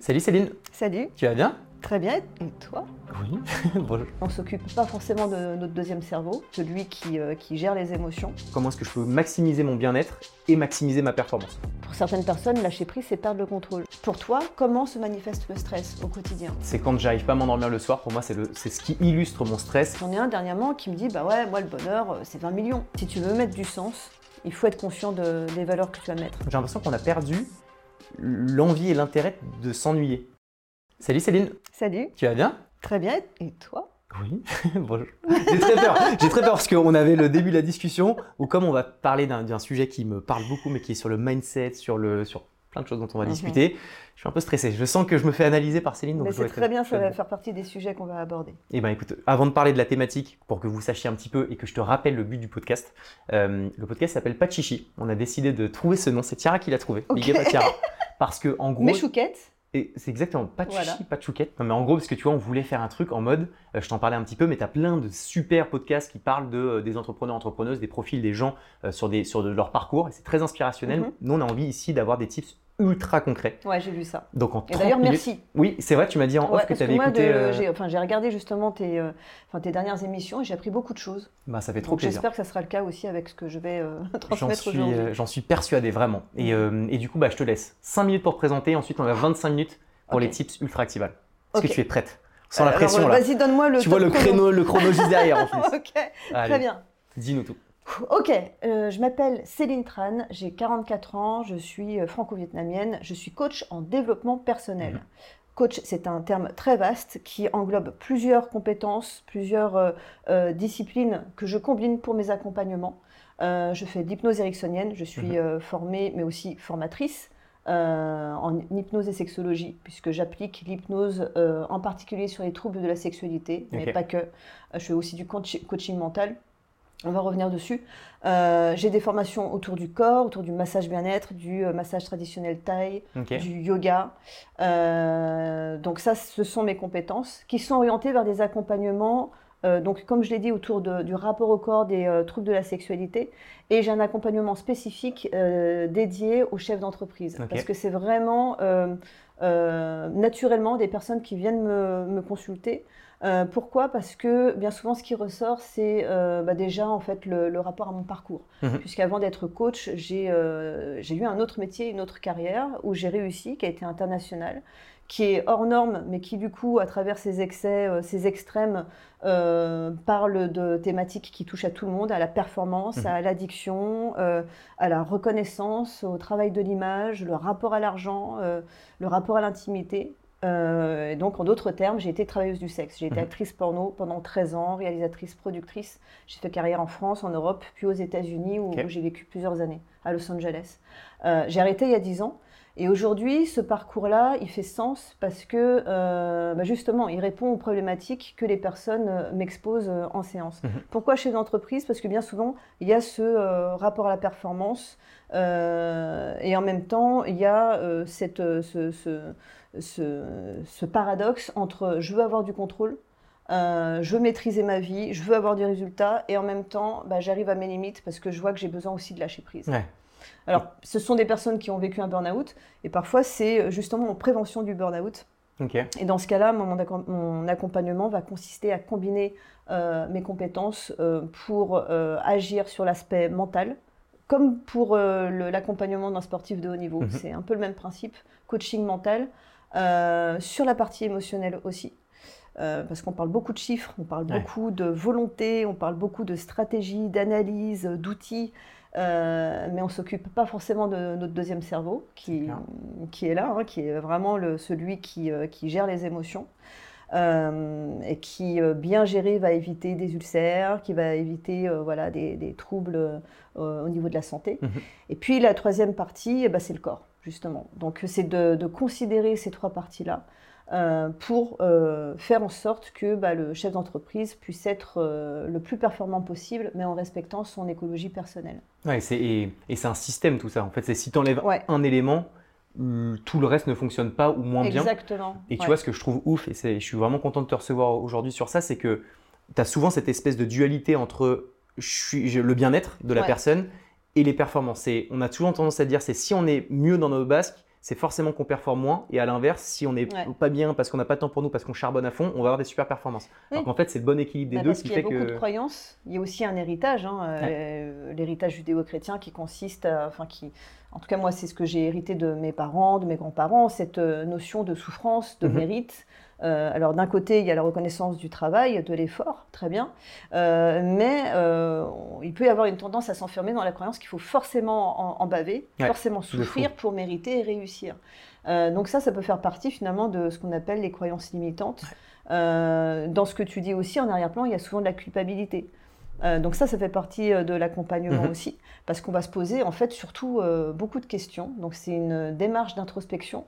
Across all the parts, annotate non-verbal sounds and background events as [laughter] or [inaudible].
Salut Céline, Salut, tu vas bien? Très bien. Et toi? Oui. [laughs] Bonjour. On s'occupe pas forcément de notre deuxième cerveau, celui qui, euh, qui gère les émotions. Comment est-ce que je peux maximiser mon bien-être et maximiser ma performance? Pour certaines personnes, lâcher prise, c'est perdre le contrôle. Pour toi, comment se manifeste le stress au quotidien? C'est quand j'arrive pas à m'endormir le soir, pour moi c'est ce qui illustre mon stress. J'en ai un dernièrement qui me dit Bah ouais, moi le bonheur, euh, c'est 20 millions. Si tu veux mettre du sens, il faut être conscient de- des valeurs que tu vas mettre. J'ai l'impression qu'on a perdu l'envie et l'intérêt de s'ennuyer. Salut Céline, Salut, tu vas bien? Très bien. Et toi? Oui. [laughs] Bonjour. J'ai très peur, j'ai très peur parce qu'on avait le début de la discussion où comme on va parler d'un sujet qui me parle beaucoup mais qui est sur le mindset, sur, le, sur plein de choses dont on va Mhm. discuter, je suis un peu stressé. Je sens que je me fais analyser par Céline. donc c'est très bien, ça va faire partie des sujets qu'on va aborder. Eh ben écoute, avant de parler de la thématique, pour que vous sachiez un petit peu et que je te rappelle le but du podcast, euh, le podcast s'appelle Pas de chichi. On a décidé de trouver ce nom, c'est Tiara qui l'a trouvé. Ok. Big up à Tiara. [laughs] Parce que en gros, Mes chouquettes, et c'est exactement pas de Voilà. chichi, pas de chouquette. Non mais en gros, parce que tu vois, on voulait faire un truc en mode, euh, je t'en parlais un petit peu, mais tu as plein de super podcasts qui parlent de, euh, des entrepreneurs, entrepreneuses, des profils des gens euh, sur, des, sur de leur parcours, et c'est très inspirationnel. Mhm. Nous, on a envie ici d'avoir des tips ultra concrets. ouais, j'ai vu ça. Donc en Et 30 d'ailleurs, minutes- merci. Oui, c'est vrai, tu m'as dit en Ouais, off que tu avais moi, écouté. de- euh, j'ai enfin, j'ai regardé justement tes, euh, enfin, tes dernières émissions et j'ai appris beaucoup de choses. Bah, ça fait trop Donc plaisir. j'espère que ça sera le cas aussi avec ce que je vais euh, [laughs] transmettre aujourd'hui. j'en suis persuadé, vraiment. Et, et du coup, bah, je te laisse 5 minutes pour présenter. Ensuite, on a 25 minutes pour les tips ultra activales. Est-ce que tu es prête? Sans la pression, là. Vas-y, donne-moi le Tu vois le créneau, le chrono juste derrière, en plus. [laughs] ok, Allez, très bien. Dis-nous tout. Ok, euh, je m'appelle Céline Tran, j'ai 44 ans, je suis euh, franco-vietnamienne, je suis coach en développement personnel. Mhm. Coach, c'est un terme très vaste qui englobe plusieurs compétences, plusieurs euh, euh, disciplines que je combine pour mes accompagnements. Je fais de l'hypnose ericksonienne, je suis Mhm. formée mais aussi formatrice euh, en hypnose et sexologie, puisque j'applique l'hypnose euh, en particulier sur les troubles de la sexualité, mais pas que. Je fais aussi du coach- coaching mental. On va revenir dessus. Euh, J'ai des formations autour du corps, autour du massage bien-être, du euh, massage traditionnel thaï, du yoga. Euh, donc ça, ce sont mes compétences qui sont orientées vers des accompagnements. euh, donc comme je l'ai dit, autour de- du rapport au corps, des troubles de la sexualité. Et j'ai un accompagnement spécifique dédié aux chefs d'entreprise. Parce que c'est vraiment naturellement des personnes qui viennent me, me consulter. Euh, pourquoi? Parce que bien souvent, ce qui ressort, c'est euh, bah, déjà en fait le, le rapport à mon parcours. Mhm. Puisqu'avant d'être coach, j'ai euh, j'ai eu un autre métier, une autre carrière où j'ai réussi, qui a été internationale, qui est hors norme, mais qui du coup, à travers ses excès, ses extrêmes, parle de thématiques qui touchent à tout le monde, à la performance, Mhm. à l'addiction, à la reconnaissance, au travail de l'image, le rapport à l'argent, le rapport à l'intimité. Euh, et donc, en d'autres termes, j'ai été travailleuse du sexe. J'ai été Mhm. actrice porno pendant 13 ans, réalisatrice, productrice. J'ai fait carrière en France, en Europe, puis aux États-Unis, où j'ai vécu plusieurs années, à Los Angeles. Euh, j'ai arrêté il y a 10 ans. Et aujourd'hui, ce parcours-là, il fait sens parce que, euh, bah, justement, il répond aux problématiques que les personnes euh, m'exposent euh, en séance. Mhm. Pourquoi chez l'entreprise? Parce que bien souvent, il y a ce rapport à la performance et en même temps, il y a cette, ce, ce- ce- ce paradoxe entre je veux avoir du contrôle, je veux maîtriser ma vie, je veux avoir des résultats et en même temps, bah, j'arrive à mes limites parce que je vois que j'ai besoin aussi de lâcher prise. Ouais. Alors, ce sont des personnes qui ont vécu un burn-out et parfois c'est euh, justement en prévention du burn-out. Et dans ce cas-là, mon, mon accom- mon accompagnement va consister à combiner euh, mes compétences euh, pour euh, agir sur l'aspect mental, comme pour l'accompagnement d'un sportif de haut niveau. Mhm. C'est un peu le même principe, coaching mental, sur la partie émotionnelle aussi. Euh, parce qu'on parle beaucoup de chiffres, on parle Ouais. beaucoup de volonté, on parle beaucoup de stratégie, d'analyse, d'outils, euh, mais on s'occupe pas forcément de notre deuxième cerveau, qui, qui est là, hein, qui est vraiment le, celui qui, euh, qui gère les émotions. euh, et qui, bien géré, va éviter des ulcères, qui va éviter voilà, des, des troubles au niveau de la santé. Mhm. Et puis la troisième partie, eh ben, c'est le corps, justement. Donc c'est de, de considérer ces trois parties-là euh, pour euh, faire en sorte que bah, le chef d'entreprise puisse être euh, le plus performant possible, mais en respectant son écologie personnelle. Ouais, c'est- et, c'est un système tout ça. En fait, c'est si tu enlèves Ouais. un élément, tout le reste ne fonctionne pas ou moins bien. Exactement. Et tu Ouais. vois, ce que je trouve ouf, et c'est- je suis vraiment content de te recevoir aujourd'hui sur ça, c'est que tu as souvent cette espèce de dualité entre je suis, je- le bien-être de la personne et les performances. Et on a toujours tendance à dire, c'est si on est mieux dans nos basques, c'est forcément qu'on performe moins. Et à l'inverse, si on n'est Ouais. pas bien parce qu'on n'a pas de temps pour nous, parce qu'on charbonne à fond, on va avoir des super performances. Alors Oui. qu'en fait, c'est le bon équilibre des Bah, deux parce qui qu'il y a fait beaucoup de que. croyances. Il y a aussi un héritage, hein, euh, l'héritage judéo-chrétien qui consiste, à- enfin qui, en tout cas moi c'est ce que j'ai hérité de mes parents, de mes grands-parents, cette euh, notion de souffrance, de Mhm. mérite. Euh, alors d'un côté il y a la reconnaissance du travail, de l'effort, très bien, Euh, mais euh, il peut y avoir une tendance à s'enfermer dans la croyance qu'il faut forcément en, en baver, Ouais, forcément souffrir pour mériter et réussir. Donc ça, ça peut faire partie finalement de ce qu'on appelle les croyances limitantes. Dans ce que tu dis aussi, en arrière-plan, il y a souvent de la culpabilité. Euh, donc ça, ça fait partie euh, de l'accompagnement Mhm. aussi, parce qu'on va se poser en fait surtout euh, beaucoup de questions. Donc c'est une démarche d'introspection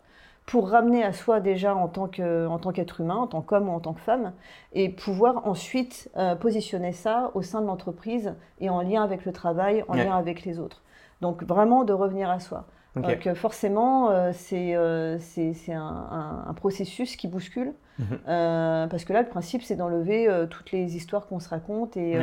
pour ramener à soi déjà en tant qu'être humain, en tant qu'homme ou en tant que femme, et pouvoir ensuite euh, positionner ça au sein de l'entreprise et en lien avec le travail, en Ouais. lien avec les autres. Donc vraiment de revenir à soi. Donc euh, forcément, euh, c'est euh, un, un- un processus qui bouscule, Mhm. parce que là, le principe, c'est d'enlever toutes les histoires qu'on se raconte et.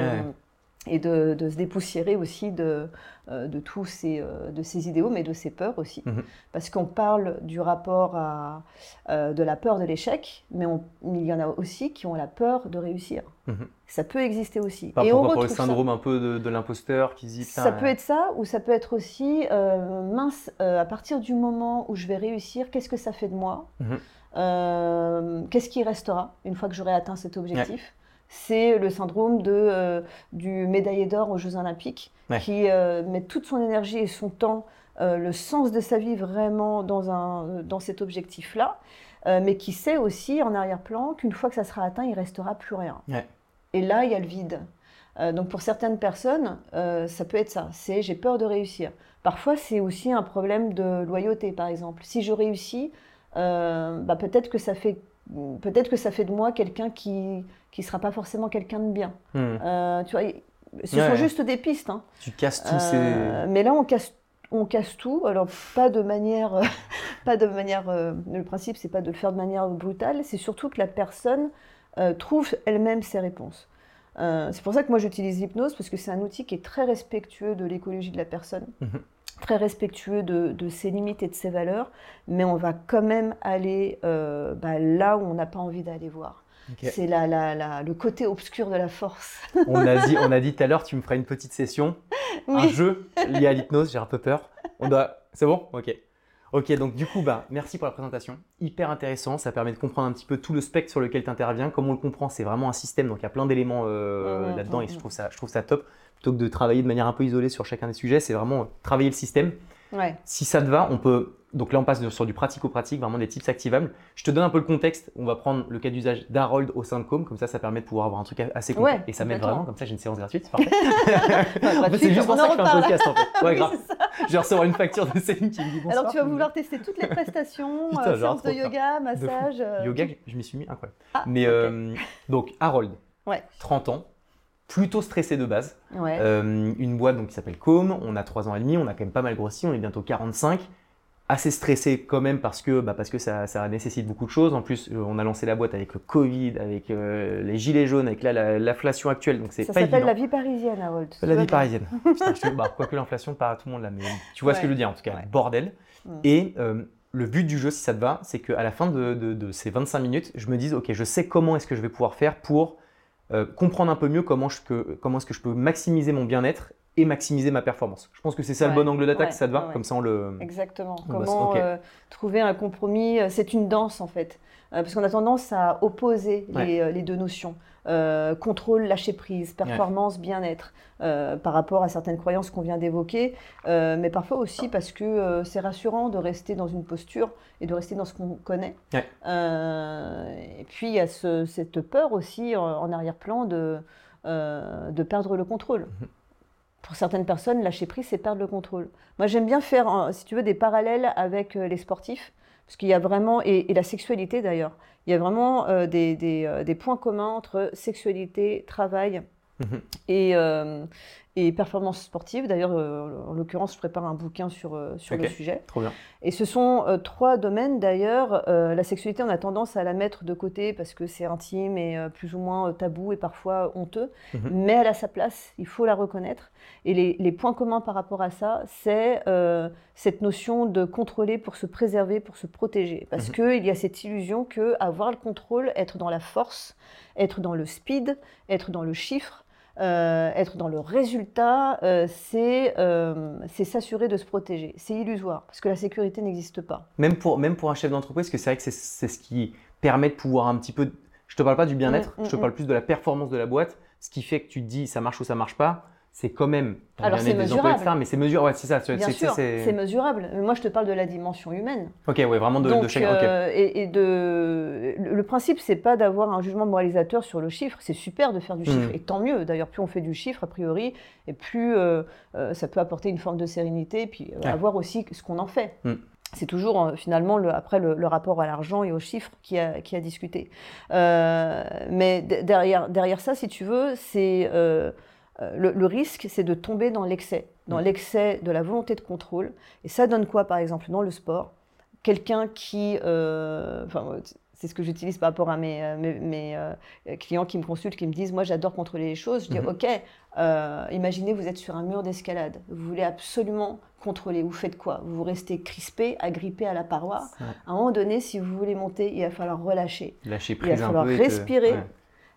Et de, de se dépoussiérer aussi de, euh, de tous ces, euh, de ces idéaux, mais de ces peurs aussi. Mhm. Parce qu'on parle du rapport à, euh, de la peur de l'échec, mais on- il y en a aussi qui ont la peur de réussir. Mhm. Ça peut exister aussi. Par et on le retrouve ça. syndrome un peu de, de l'imposteur qui dit. Ça peut être ça, ou ça peut être aussi, euh, mince, euh, à partir du moment où je vais réussir, qu'est-ce que ça fait de moi? Mhm. Euh, Qu'est-ce qui restera une fois que j'aurai atteint cet objectif? C'est le syndrome de, euh, du médaillé d'or aux Jeux Olympiques, Ouais. qui euh, met toute son énergie et son temps, euh, le sens de sa vie vraiment dans, un, dans cet objectif-là, mais qui sait aussi en arrière-plan qu'une fois que ça sera atteint, il restera plus rien. Ouais. Et là, il y a le vide. Donc pour certaines personnes, ça peut être ça. C'est j'ai peur de réussir. Parfois, c'est aussi un problème de loyauté, par exemple. Si je réussis, bah, peut-être que ça fait peut-être que ça fait de moi quelqu'un qui qui sera pas forcément quelqu'un de bien. hmm, Euh, tu vois, ce Ouais. sont juste des pistes. hein. Tu casses tous Euh, ces. Mais là, on casse, on casse tout. Alors, pas de manière, euh, [laughs] pas de manière. le principe, c'est pas de le faire de manière brutale. C'est surtout que la personne trouve elle-même ses réponses. C'est pour ça que moi j'utilise l'hypnose parce que c'est un outil qui est très respectueux de l'écologie de la personne, Mhm. très respectueux de, de ses limites et de ses valeurs, mais on va quand même aller euh, bah, là où on n'a pas envie d'aller voir. C'est la, la- la- le côté obscur de la force. On a dit, on a dit tout à l'heure, tu me feras une petite session, un jeu lié à l'hypnose. J'ai un peu peur. On doit. C'est bon? Ok. Ok, donc du coup, bah, merci pour la présentation. Hyper intéressant. Ça permet de comprendre un petit peu tout le spectre sur lequel tu interviens. Comme on le comprend, c'est vraiment un système. Donc il y a plein d'éléments euh, là-dedans et je trouve, ça, je trouve ça top. Plutôt que de travailler de manière un peu isolée sur chacun des sujets, c'est vraiment euh, travailler le système. Ouais. Si ça te va, on peut. Donc là, on passe sur du pratico-pratique, vraiment des tips activables. Je te donne un peu le contexte. On va prendre le cas d'usage d'Harold au sein de Com. Comme ça, ça permet de pouvoir avoir un truc assez complet. Ouais, et ça m'aide vraiment. Comme ça, j'ai une séance gratuite. [laughs] C'est parfait. Enfin, c'est juste pour ça que je fais un podcast en fait. Ouais, Oui, grave. Je vais recevoir une facture de Céline qui me dit bonsoir. Alors tu vas vouloir tester toutes les prestations, [laughs] Putain, euh, séances de yoga, massage. euh, Yoga, je m'y suis mis, incroyable. Ah, Mais euh, donc, Harold, Ouais. 30 ans, plutôt stressé de base. Ouais. Euh, une boîte donc, qui s'appelle Com, on a 3 ans et demi, on a quand même pas mal grossi, on est bientôt 45. Assez stressé quand même parce que, bah, parce que ça, ça nécessite beaucoup de choses. En plus, euh, on a lancé la boîte avec le Covid, avec euh, les gilets jaunes, avec là, l'inflation actuelle, donc c'est ça pas s'appelle la vie parisienne, Harold. La vie parisienne. [laughs] Putain, je te- bah, quoique l'inflation parle à tout le monde là, mais tu vois ce que je veux dire en tout cas. Ouais. Bordel. Mm. Et euh, le but du jeu, si ça te va, c'est qu'à la fin de, de- de ces 25 minutes, je me dise, ok, je sais comment est-ce que je vais pouvoir faire pour euh, comprendre un peu mieux comment, je, que- comment est-ce que je peux maximiser mon bien-être et maximiser ma performance. Je pense que c'est ça le bon angle d'attaque, ouais, ça te va. ouais. Comme ça, on le. Exactement. Comment euh, trouver un compromis euh, C'est une danse en fait. Euh, parce qu'on a tendance à opposer les, euh, les deux notions. Contrôle, lâcher prise, performance, bien-être, par rapport à certaines croyances qu'on vient d'évoquer, mais parfois aussi parce que c'est rassurant de rester dans une posture et de rester dans ce qu'on connaît. Et puis il y a ce- cette peur aussi en, en arrière-plan de, de perdre le contrôle. Pour certaines personnes, lâcher prise, c'est perdre le contrôle. Moi, j'aime bien faire, si tu veux, des parallèles avec euh, les sportifs, parce qu'il y a vraiment, et, et la sexualité d'ailleurs, il y a vraiment euh, des, des, euh, des points communs entre sexualité, travail Mhm. et, euh, et performance sportive. D'ailleurs, euh, en l'occurrence, je prépare un bouquin sur, euh, sur le sujet. Trop bien. Et ce sont euh, trois domaines d'ailleurs. La sexualité, on a tendance à la mettre de côté parce que c'est intime et plus ou moins tabou et parfois honteux. Mhm. Mais elle a sa place, il faut la reconnaître. Et les, les points communs par rapport à ça, c'est euh, cette notion de contrôler pour se préserver, pour se protéger. Parce Mhm. qu'il y a cette illusion que avoir le contrôle, être dans la force, être dans le speed, être dans le chiffre, euh, être dans le résultat, euh, c'est euh, c'est s'assurer de se protéger. C'est illusoire, parce que la sécurité n'existe pas. Même pour, même pour un chef d'entreprise, parce que c'est vrai que c'est ce qui permet de pouvoir un petit peu. Je te parle pas du bien-être, Mm, mm, je te mm. parle plus de la performance de la boîte. Ce qui fait que tu te dis ça marche ou ça marche pas, c'est quand même Alors, c'est mesurable. Mais c'est mesure, ouais, c'est ça. Bien sûr, c'est- mesurable. Mais moi, je te parle de la dimension humaine. Ok, ouais, vraiment de, de Donc, chaque. ok. euh, et, et de, le principe, c'est pas d'avoir un jugement moralisateur sur le chiffre. C'est super de faire du chiffre, Mhm. et tant mieux. D'ailleurs, plus on fait du chiffre, a priori, et plus euh, euh, ça peut apporter une forme de sérénité, et puis Ouais. à voir aussi ce qu'on en fait. Mhm. C'est toujours euh, finalement le, après le, le rapport à l'argent et aux chiffres qui a, qui a discuté. Euh, mais de- derrière, derrière ça, si tu veux, c'est euh, le, le risque, c'est de tomber dans l'excès, dans Mhm. l'excès de la volonté de contrôle. Et ça donne quoi, par exemple, dans le sport? Quelqu'un qui, euh, enfin, c'est ce que j'utilise par rapport à mes, euh, mes, mes, euh, clients qui me consultent, qui me disent, moi j'adore contrôler les choses. Je dis, Mhm. ok, euh, imaginez vous êtes sur un mur d'escalade, vous voulez absolument contrôler. Vous faites quoi? Vous restez crispé, agrippé à la paroi. À un moment donné, si vous voulez monter, il va falloir relâcher. Lâcher il va prise un falloir peu. et te- respirer. ouais.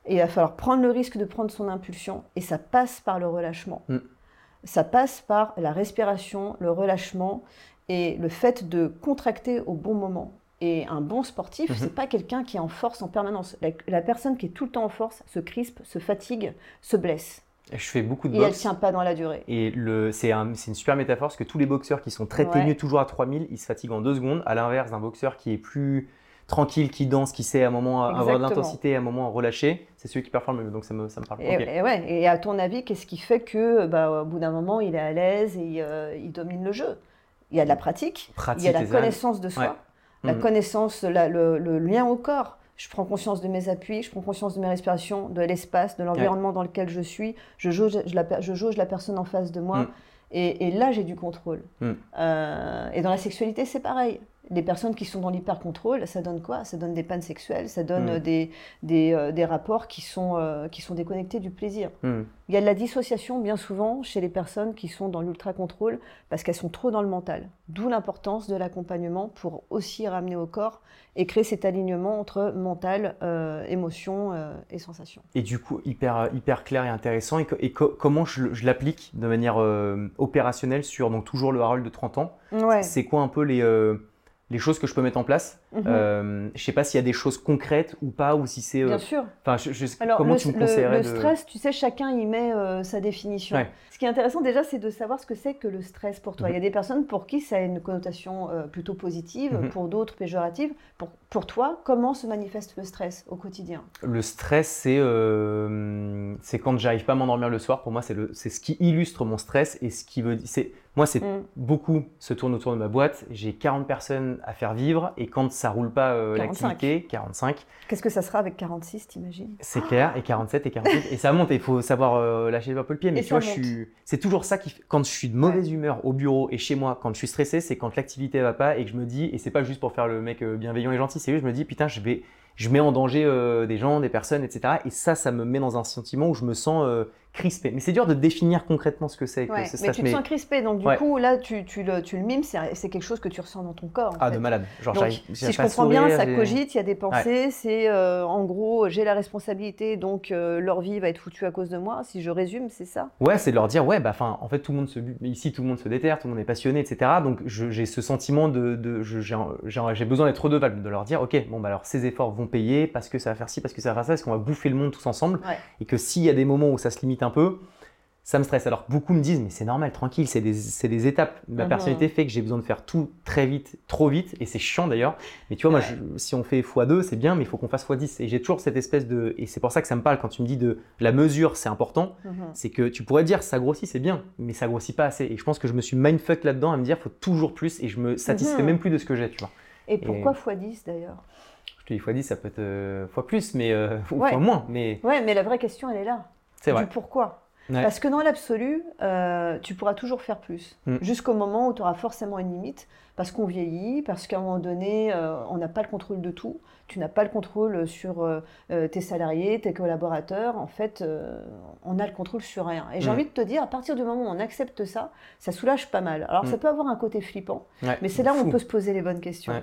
Et il va falloir prendre le risque de prendre son impulsion. Et ça passe par le relâchement. Mm. Ça passe par la respiration, le relâchement et le fait de contracter au bon moment. Et un bon sportif, Mhm. c'est pas quelqu'un qui est en force en permanence. La, la personne qui est tout le temps en force se crispe, se fatigue, se blesse. Je fais beaucoup de Et elle boxe. tient pas dans la durée. Et le- c'est un- c'est une super métaphore parce que tous les boxeurs qui sont très Ouais. ténus, toujours à 3000, ils se fatiguent en deux secondes. À l'inverse d'un boxeur qui est plus tranquille, qui danse, qui sait à un moment avoir de l'intensité, à un moment relâcher, c'est celui qui performe le mieux. Donc ça me, ça me parle. Et, et ouais, et à ton avis, qu'est-ce qui fait que, bah, au bout d'un moment, il est à l'aise et euh, il domine le jeu? Il y a de la pratique, Pratique, il y a la connaissance de soi, Ouais. la Mhm. connaissance, la- le, le lien au corps. Je prends conscience de mes appuis, je prends conscience de mes respirations, de l'espace, de l'environnement dans lequel je suis. Je jauge, je la, je jauge la personne en face de moi. Mhm. Et, et là, j'ai du contrôle. Mhm. Euh, et dans la sexualité, c'est pareil. Les personnes qui sont dans l'hyper-contrôle, ça donne quoi? Ça donne des pannes sexuelles, ça donne Mhm. euh, des, des, euh, des rapports qui sont, euh, qui sont déconnectés du plaisir. Hmm. Il y a de la dissociation bien souvent chez les personnes qui sont dans l'ultra-contrôle parce qu'elles sont trop dans le mental. D'où l'importance de l'accompagnement pour aussi ramener au corps et créer cet alignement entre mental, euh, émotion et sensation. Et du coup, hyper, hyper clair et intéressant. Et, co- et co- comment je, l'applique de manière opérationnelle sur donc, toujours le Harold de 30 ans? Ouais. C'est quoi un peu les, les choses que je peux mettre en place Mhm. euh, Je sais pas s'il y a des choses concrètes ou pas, ou si c'est. euh, Bien sûr. Enfin, je, je- Alors, comment le, tu me le- conseillerais le de. stress, tu sais, chacun y met euh, sa définition. Ouais. Ce qui est intéressant déjà, c'est de savoir ce que c'est que le stress pour toi. Mhm. Il y a des personnes pour qui ça a une connotation plutôt positive, Mhm. pour d'autres péjorative. Pour, pour toi, comment se manifeste le stress au quotidien? Le stress, c'est c'est quand j'arrive pas à m'endormir le soir. Pour moi, c'est le- c'est ce qui illustre mon stress et ce qui veut. c'est Moi, c'est Mm. beaucoup se tourne autour de ma boîte. J'ai 40 personnes à faire vivre et quand ça roule pas euh, 45. l'activité, 45, Qu'est-ce que ça sera avec 46, t'imagines? C'est clair, et 47 et 48, et ça monte. Il faut savoir euh, lâcher un peu le pied. Mais Et tu vois, je suis. C'est toujours ça qui. Quand je suis de mauvaise humeur au bureau et chez moi, quand je suis stressé, c'est quand l'activité va pas et que je me dis, et c'est pas juste pour faire le mec euh, bienveillant et gentil, c'est juste je me dis putain, je vais, je mets en danger euh, des gens, des personnes, etc. Et ça, ça me met dans un sentiment où je me sens euh, crispé. Mais c'est dur de définir concrètement ce que c'est que Ouais, ce mais tu te sens crispé, donc du Ouais. coup, là, tu, tu le, tu le mimes, c'est quelque chose que tu ressens dans ton corps. en Ah, fait. de malade. Genre, Donc, si je comprends bien, ça cogite, il y a des pensées, c'est euh, en gros, j'ai la responsabilité, donc euh, leur vie va être foutue à cause de moi. Si je résume, c'est ça. Ouais, c'est de leur dire, ouais, bah, enfin, en fait, tout le monde se, ici, tout le monde se déterre, tout le monde est passionné, etc. Donc, j'ai ce sentiment de, de j'ai besoin d'être redevable, de leur dire, ok, bon, bah, alors, ces efforts vont payer parce que ça va faire ci, parce que ça va faire ça, parce qu'on va bouffer le monde tous ensemble, et que s'il y a des moments où ça se limite un peu, ça me stresse. Alors, beaucoup me disent, mais c'est normal, tranquille, c'est des, des étapes. Ma Mhm. personnalité fait que j'ai besoin de faire tout très vite, trop vite, et c'est chiant d'ailleurs. Mais tu vois, moi, je- si on fait x2, c'est bien, mais il faut qu'on fasse x10. Et j'ai toujours cette espèce de. Et c'est pour ça que ça me parle quand tu me dis de la mesure, c'est important Mhm. c'est que tu pourrais dire ça grossit, c'est bien, mais ça grossit pas assez. Et je pense que je me suis mindfuck là-dedans à me dire faut toujours plus et je me satisfais Mhm. même plus de ce que j'ai, tu vois. Et pourquoi x10 d'ailleurs? Je te dis fois 10, ça peut être euh, fois plus, mais euh, [laughs] ou Ouais. fois moins, mais Ouais, mais la vraie question, elle est là. C'est Du vrai. pourquoi Ouais. Parce que dans l'absolu, euh, tu pourras toujours faire plus. Mm. Jusqu'au moment où tu auras forcément une limite, parce qu'on vieillit, parce qu'à un moment donné, euh, on n'a pas le contrôle de tout. Tu n'as pas le contrôle sur euh, tes salariés, tes collaborateurs. En fait, on a le contrôle sur rien. Et j'ai Mm. envie de te dire, à partir du moment où on accepte ça, ça soulage pas mal. Alors, ça Mm. peut avoir un côté flippant, Ouais. mais c'est là où on peut se poser les bonnes questions. Ouais.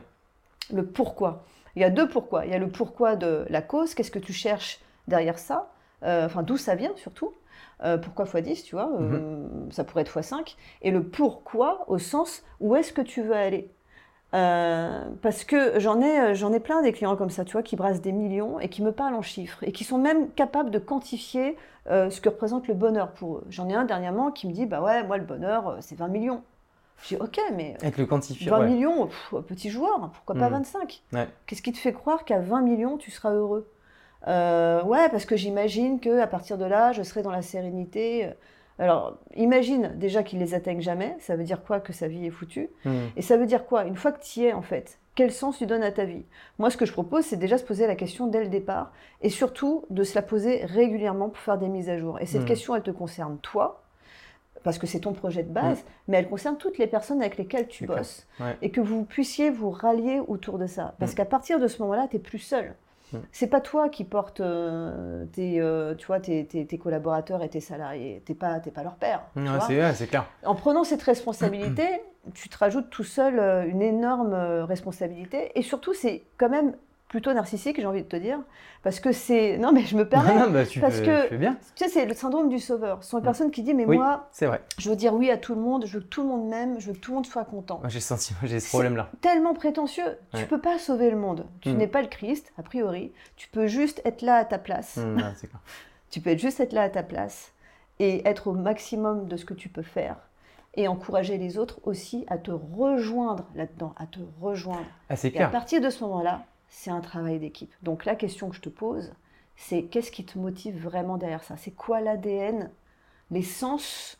Le pourquoi. Il y a deux pourquoi. Il y a le pourquoi de la cause, qu'est-ce que tu cherches derrière ça, enfin d'où ça vient surtout. Euh, pourquoi x10, tu vois, euh, ça pourrait être x5. Et le pourquoi au sens où est-ce que tu veux aller? Euh, parce que j'en ai, j'en ai plein des clients comme ça, tu vois, qui brassent des millions et qui me parlent en chiffres et qui sont même capables de quantifier euh, ce que représente le bonheur pour eux. J'en ai un dernièrement qui me dit, bah ouais, moi le bonheur, euh, c'est 20 millions. Je dis, ok, mais Avec le quantifier. 20 ouais. millions, pff, petit joueur, pourquoi pas Mm. 25 Ouais. Qu'est-ce qui te fait croire qu'à 20 millions, tu seras heureux? Euh, Ouais, parce que j'imagine qu'à partir de là, je serai dans la sérénité. Alors, imagine déjà qu'ils les atteignent jamais. Ça veut dire quoi Que sa vie est foutue. Mm. Et ça veut dire quoi? Une fois que tu y es, en fait, quel sens tu donnes à ta vie? Moi, ce que je propose, c'est déjà se poser la question dès le départ et surtout de se la poser régulièrement pour faire des mises à jour. Et cette Mm. question, elle te concerne toi, parce que c'est ton projet de base, mais elle concerne toutes les personnes avec lesquelles tu bosses Ouais. et que vous puissiez vous rallier autour de ça. Parce qu'à partir de ce moment-là, tu n'es plus seul. Mm. C'est pas toi qui portes euh, tes, euh, tu vois, tes, tes- tes collaborateurs et tes salariés. Tu n'es pas, t'es pas leur père. Ouais, c'est ouais, c'est clair. En prenant cette responsabilité, tu te rajoutes tout seul euh, une énorme responsabilité. Et surtout, c'est quand même plutôt narcissique, j'ai envie de te dire. Parce que c'est. Non, mais je me permets. Non, bah, tu, parce fais, que- tu bien. Tu sais, c'est le syndrome du sauveur. Ce sont les Mm. personnes qui disent Mais Oui. moi, C'est vrai. je veux dire oui à tout le monde, je veux que tout le monde m'aime, je veux que tout le monde soit content J'ai senti, j'ai ce C'est- problème-là. tellement prétentieux. Tu Ouais. peux pas sauver le monde. Tu Mm. n'es pas le Christ, a priori. Tu peux juste être là à ta place. Mm, clair. [laughs] Tu peux juste être là à ta place et être au maximum de ce que tu peux faire et encourager les autres aussi à te rejoindre là-dedans, à te rejoindre. Ah, c'est Et à clair. partir de ce moment-là, c'est un travail d'équipe. Donc la question que je te pose, c'est qu'est-ce qui te motive vraiment derrière ça? C'est quoi l'ADN, l'essence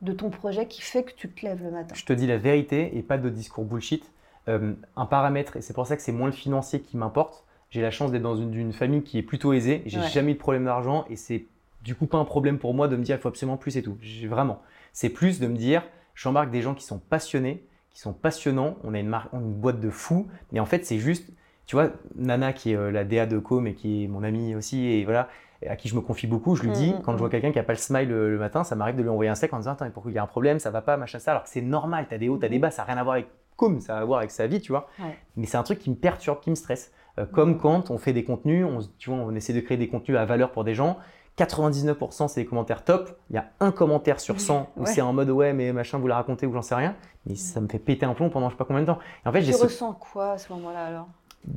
de ton projet qui fait que tu te lèves le matin? Je te dis la vérité et pas de discours bullshit. Euh, un paramètre, et c'est pour ça que c'est moins le financier qui m'importe. J'ai la chance d'être dans une, famille qui est plutôt aisée. J'ai Ouais. jamais eu de problème d'argent et c'est du coup pas un problème pour moi de me dire il faut absolument plus et tout. Vraiment. C'est plus de me dire j'embarque des gens qui sont passionnés, qui sont passionnants. On a une, marque, on a une boîte de fous. Mais en fait, c'est juste, tu vois, Nana qui est euh, la DA de Com et qui est mon amie aussi et voilà, à qui je me confie beaucoup, je lui dis, Mhm, quand je vois quelqu'un qui a pas le smile le, le matin, ça m'arrive de lui envoyer un steak en disant Attends, mais pourquoi il y a un problème, ça va pas, machin, ça. Alors que c'est normal, tu as des hauts, tu as des bas, ça n'a rien à voir avec Com, ça a à voir avec sa vie, tu vois. Ouais. Mais c'est un truc qui me perturbe, qui me stresse. Euh, comme quand on fait des contenus, on, tu vois, on essaie de créer des contenus à valeur pour des gens. 99% c'est des commentaires top. Il y a un commentaire sur 100 [laughs] où Ouais. c'est en mode ouais, mais machin, vous la racontez ou j'en sais rien. Mais ça me fait péter un plomb pendant je sais pas combien de temps. Et en fait, Tu ce- ressens quoi à ce moment-là alors?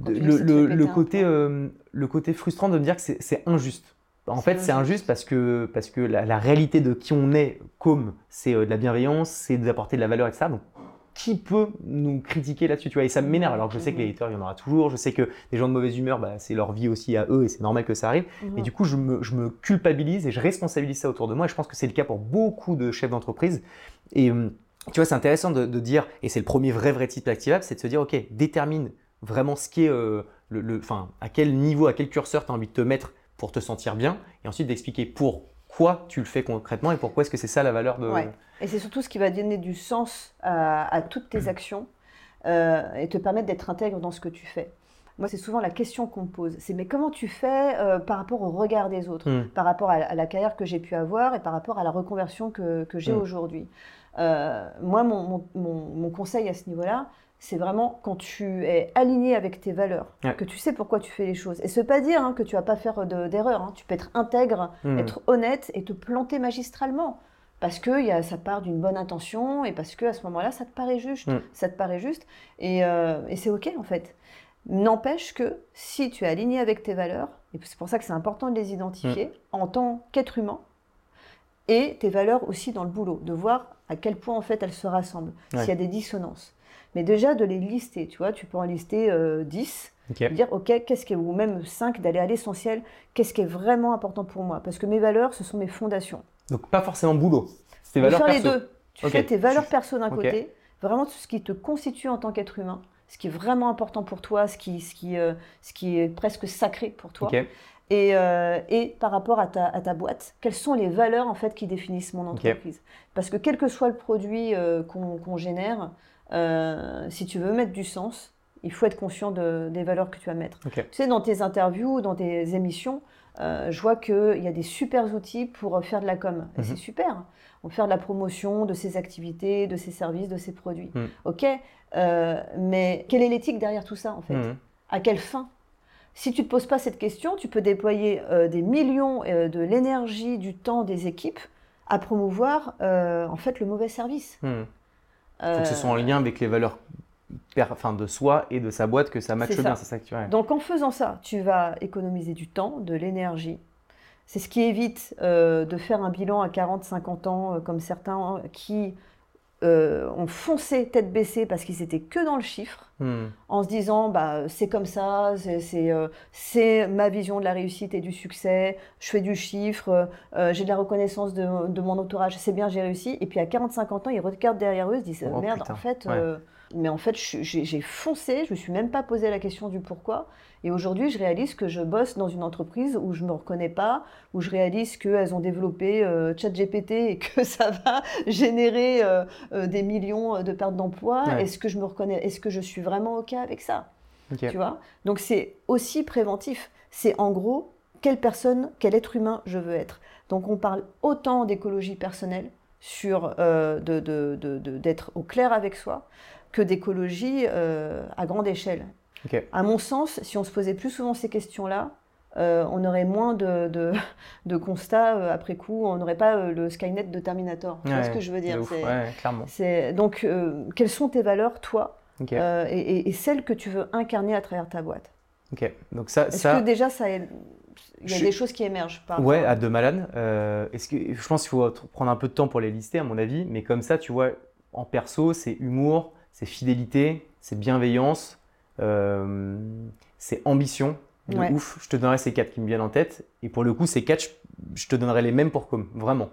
Le, côté, euh, le côté frustrant de me dire que c'est injuste. En fait, c'est injuste. parce que, parce que la, la réalité de qui on est, comme c'est euh, de la bienveillance, c'est d'apporter de la valeur, etc. Donc, qui peut nous critiquer là-dessus tu vois? Et ça m'énerve. Alors que je sais que les haters, il y en aura toujours. Je sais que les gens de mauvaise humeur, bah, c'est leur vie aussi à eux et c'est normal que ça arrive. Et Mhm. du coup, je me, je me culpabilise et je responsabilise ça autour de moi. Et je pense que c'est le cas pour beaucoup de chefs d'entreprise. Et hum, tu vois, c'est intéressant de, de dire, et c'est le premier vrai, vrai type activable, c'est de se dire, OK, détermine vraiment ce qui est, euh, le, le- enfin, à quel niveau, à quel curseur tu as envie de te mettre pour te sentir bien. Et ensuite d'expliquer pourquoi tu le fais concrètement et pourquoi est-ce que c'est ça la valeur de. Ouais. Et c'est surtout ce qui va donner du sens à, à toutes tes actions euh, et te permettre d'être intègre dans ce que tu fais. Moi, c'est souvent la question qu'on me pose. C'est mais comment tu fais euh, par rapport au regard des autres, Hum, par rapport à, à la carrière que j'ai pu avoir et par rapport à la reconversion que, que j'ai Mm. aujourd'hui? Euh, moi, mon, mon- mon- mon conseil à ce niveau-là, c'est vraiment quand tu es aligné avec tes valeurs, Ouais. que tu sais pourquoi tu fais les choses. Et ça veut pas dire hein, que tu vas pas faire de- d'erreur. hein. Tu peux être intègre hum. être honnête et te planter magistralement. Parce que y a, ça part d'une bonne intention et parce que à ce moment-là, ça te paraît juste. Mm. Ça te paraît juste et, euh, et c'est OK en fait. N'empêche que si tu es aligné avec tes valeurs, et c'est pour ça que c'est important de les identifier Mm. en tant qu'être humain, et tes valeurs aussi dans le boulot, de voir à quel point en fait elles se rassemblent, Ouais. s'il y a des dissonances. Mais déjà de les lister, tu vois, tu peux en lister euh, 10 Ok. de dire ok qu'est-ce qui est, ou même 5 d'aller à l'essentiel. Qu'est-ce qui est vraiment important pour moi? Parce que mes valeurs ce sont mes fondations. Donc pas forcément boulot. C'est valeurs faire les perso. deux. Tu Ok. fais tes valeurs perso d'un côté vraiment tout ce qui te constitue en tant qu'être humain ce qui est vraiment important pour toi ce qui, ce qui, euh, ce qui est presque sacré pour toi. Et, euh, et par rapport à ta, à ta boîte, quelles sont les valeurs en fait qui définissent mon entreprise? Parce que quel que soit le produit euh, qu'on génère, euh, si tu veux mettre du sens, il faut être conscient de, des valeurs que tu vas mettre. Tu sais, dans tes interviews, dans tes émissions, je vois qu'il y a des super outils pour faire de la com. Et c'est mhm. super. On faire de la promotion de ses activités, de ses services, de ses produits. Mhm. Ok, mais quelle est l'éthique derrière tout ça en fait? Mhm. À quelle fin? Si tu ne te poses pas cette question, tu peux déployer euh, des millions euh, de l'énergie, du temps des équipes à promouvoir euh, en fait le mauvais service. Il faut que ce soit en lien avec les valeurs enfin, de soi et de sa boîte que ça matche bien, c'est ça que tu Donc en faisant ça, tu vas économiser du temps, de l'énergie. C'est ce qui évite de faire un bilan à 40-50 ans comme certains qui euh, ont foncé tête baissée parce qu'ils étaient que dans le chiffre, hmm. en se disant bah, c'est comme ça, euh, c'est ma vision de la réussite et du succès, je fais du chiffre, euh, j'ai de la reconnaissance de, mon entourage, c'est bien, j'ai réussi. Et puis à 45 ans, ils regardent derrière eux, ils se disent oh, merde, en fait, mais en fait, j'ai foncé, je me suis même pas posé la question du pourquoi. Et aujourd'hui, je réalise que je bosse dans une entreprise où je ne me reconnais pas, où je réalise qu'elles ont développé euh, ChatGPT et que [laughs] ça va générer euh, euh, des millions de pertes d'emplois. Est-ce que je me reconnais Est-ce que je suis vraiment OK avec ça? Tu vois? Donc c'est aussi préventif. C'est en gros quelle personne, quel être humain je veux être? Donc on parle autant d'écologie personnelle, sur d'être au clair avec soi, que d'écologie à grande échelle. À mon sens, si on se posait plus souvent ces questions-là, euh, on aurait moins de, de, [laughs] constats euh, après coup, on n'aurait pas euh, le Skynet de Terminator. Tu vois ce que je veux dire? clairement. Donc, quelles sont tes valeurs, toi, et, celles que tu veux incarner à travers ta boîte? Ok, donc ça. Est-ce que déjà, ça il y a des choses qui émergent par Ouais, à de malade. est-ce que je pense qu'il faut prendre un peu de temps pour les lister, à mon avis, mais comme ça, tu vois, en perso, c'est humour, c'est fidélité, c'est bienveillance, euh, c'est ambition de ouf. Je te donnerai ces quatre qui me viennent en tête. Et pour le coup, ces quatre, je, te donnerai les mêmes pour comme, vraiment.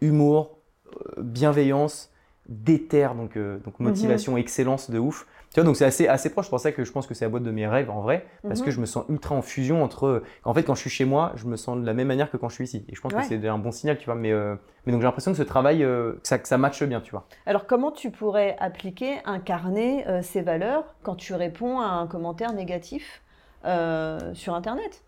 Humour, euh, bienveillance, déter, donc, euh, donc motivation, mhm. excellence de ouf. Tu vois, donc c'est assez, assez proche. C'est pour ça que je pense que c'est la boîte de mes rêves en vrai, parce que mhm. je me sens ultra en fusion entre. En fait, quand je suis chez moi, je me sens de la même manière que quand je suis ici. Et je pense que c'est un bon signal, tu vois. Mais, euh, mais donc j'ai l'impression que ce travail, euh, que, ça, que ça matche bien, tu vois. Alors comment tu pourrais appliquer, incarner ces valeurs quand tu réponds à un commentaire négatif sur Internet?